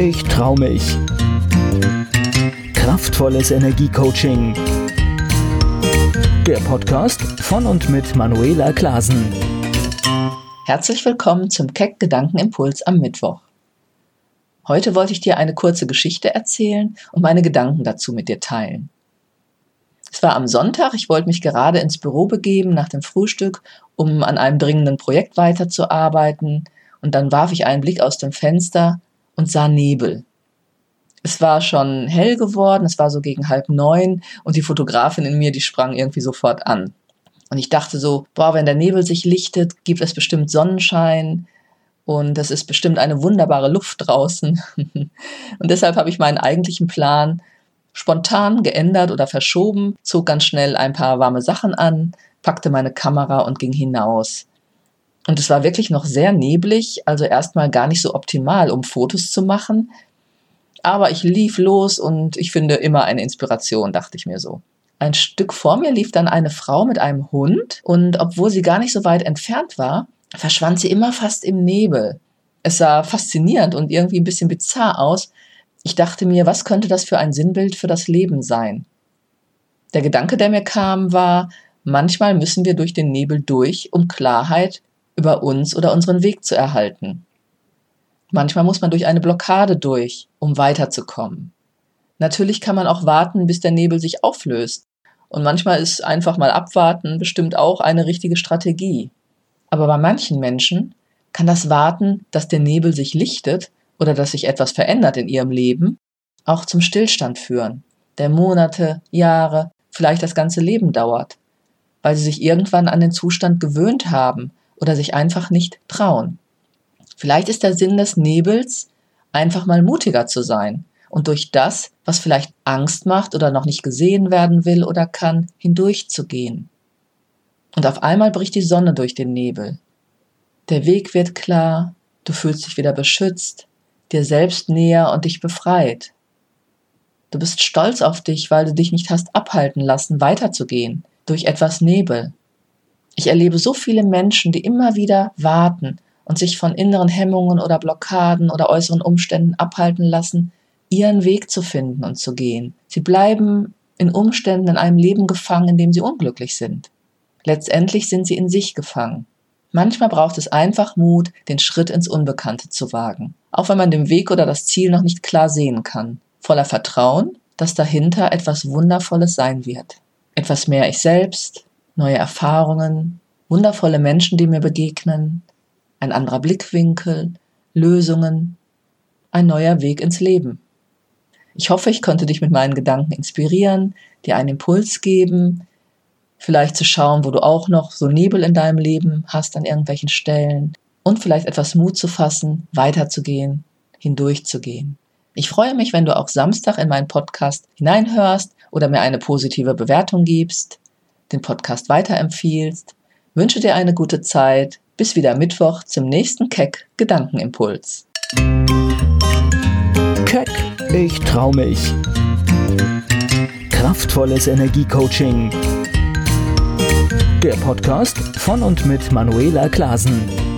Ich trau mich. Kraftvolles Energiecoaching. Der Podcast von und mit Manuela Klasen. Herzlich willkommen zum Keck Gedankenimpuls am Mittwoch. Heute wollte ich dir eine kurze Geschichte erzählen und meine Gedanken dazu mit dir teilen. Es war am Sonntag, ich wollte mich gerade ins Büro begeben nach dem Frühstück, um an einem dringenden Projekt weiterzuarbeiten, und dann warf ich einen Blick aus dem Fenster und sah Nebel. Es war schon hell geworden, es war so gegen halb neun und die Fotografin in mir, die sprang irgendwie sofort an. Und ich dachte so, boah, wenn der Nebel sich lichtet, gibt es bestimmt Sonnenschein und es ist bestimmt eine wunderbare Luft draußen. und deshalb habe ich meinen eigentlichen Plan spontan geändert oder verschoben, zog ganz schnell ein paar warme Sachen an, packte meine Kamera und ging hinaus. Und es war wirklich noch sehr neblig, also erstmal gar nicht so optimal, um Fotos zu machen. Aber ich lief los und ich finde immer eine Inspiration, dachte ich mir so. Ein Stück vor mir lief dann eine Frau mit einem Hund und obwohl sie gar nicht so weit entfernt war, verschwand sie immer fast im Nebel. Es sah faszinierend und irgendwie ein bisschen bizarr aus. Ich dachte mir, was könnte das für ein Sinnbild für das Leben sein? Der Gedanke, der mir kam, war, manchmal müssen wir durch den Nebel durch, um Klarheit über uns oder unseren Weg zu erhalten. Manchmal muss man durch eine Blockade durch, um weiterzukommen. Natürlich kann man auch warten, bis der Nebel sich auflöst. Und manchmal ist einfach mal abwarten bestimmt auch eine richtige Strategie. Aber bei manchen Menschen kann das Warten, dass der Nebel sich lichtet oder dass sich etwas verändert in ihrem Leben, auch zum Stillstand führen, der Monate, Jahre, vielleicht das ganze Leben dauert, weil sie sich irgendwann an den Zustand gewöhnt haben oder sich einfach nicht trauen. Vielleicht ist der Sinn des Nebels, einfach mal mutiger zu sein und durch das, was vielleicht Angst macht oder noch nicht gesehen werden will oder kann, hindurchzugehen. Und auf einmal bricht die Sonne durch den Nebel. Der Weg wird klar, du fühlst dich wieder beschützt, dir selbst näher und dich befreit. Du bist stolz auf dich, weil du dich nicht hast abhalten lassen, weiterzugehen, durch etwas Nebel. Ich erlebe so viele Menschen, die immer wieder warten und sich von inneren Hemmungen oder Blockaden oder äußeren Umständen abhalten lassen, ihren Weg zu finden und zu gehen. Sie bleiben in Umständen in einem Leben gefangen, in dem sie unglücklich sind. Letztendlich sind sie in sich gefangen. Manchmal braucht es einfach Mut, den Schritt ins Unbekannte zu wagen, auch wenn man den Weg oder das Ziel noch nicht klar sehen kann, voller Vertrauen, dass dahinter etwas Wundervolles sein wird. Etwas mehr ich selbst, neue Erfahrungen, wundervolle Menschen, die mir begegnen, ein anderer Blickwinkel, Lösungen, ein neuer Weg ins Leben. Ich hoffe, ich konnte dich mit meinen Gedanken inspirieren, dir einen Impuls geben, vielleicht zu schauen, wo du auch noch so Nebel in deinem Leben hast an irgendwelchen Stellen und vielleicht etwas Mut zu fassen, weiterzugehen, hindurchzugehen. Ich freue mich, wenn du auch Samstag in meinen Podcast hineinhörst oder mir eine positive Bewertung gibst den Podcast weiterempfiehlst. Wünsche dir eine gute Zeit. Bis wieder Mittwoch zum nächsten Keck Gedankenimpuls. Keck, ich trau mich. Kraftvolles Energiecoaching. Der Podcast von und mit Manuela Klasen.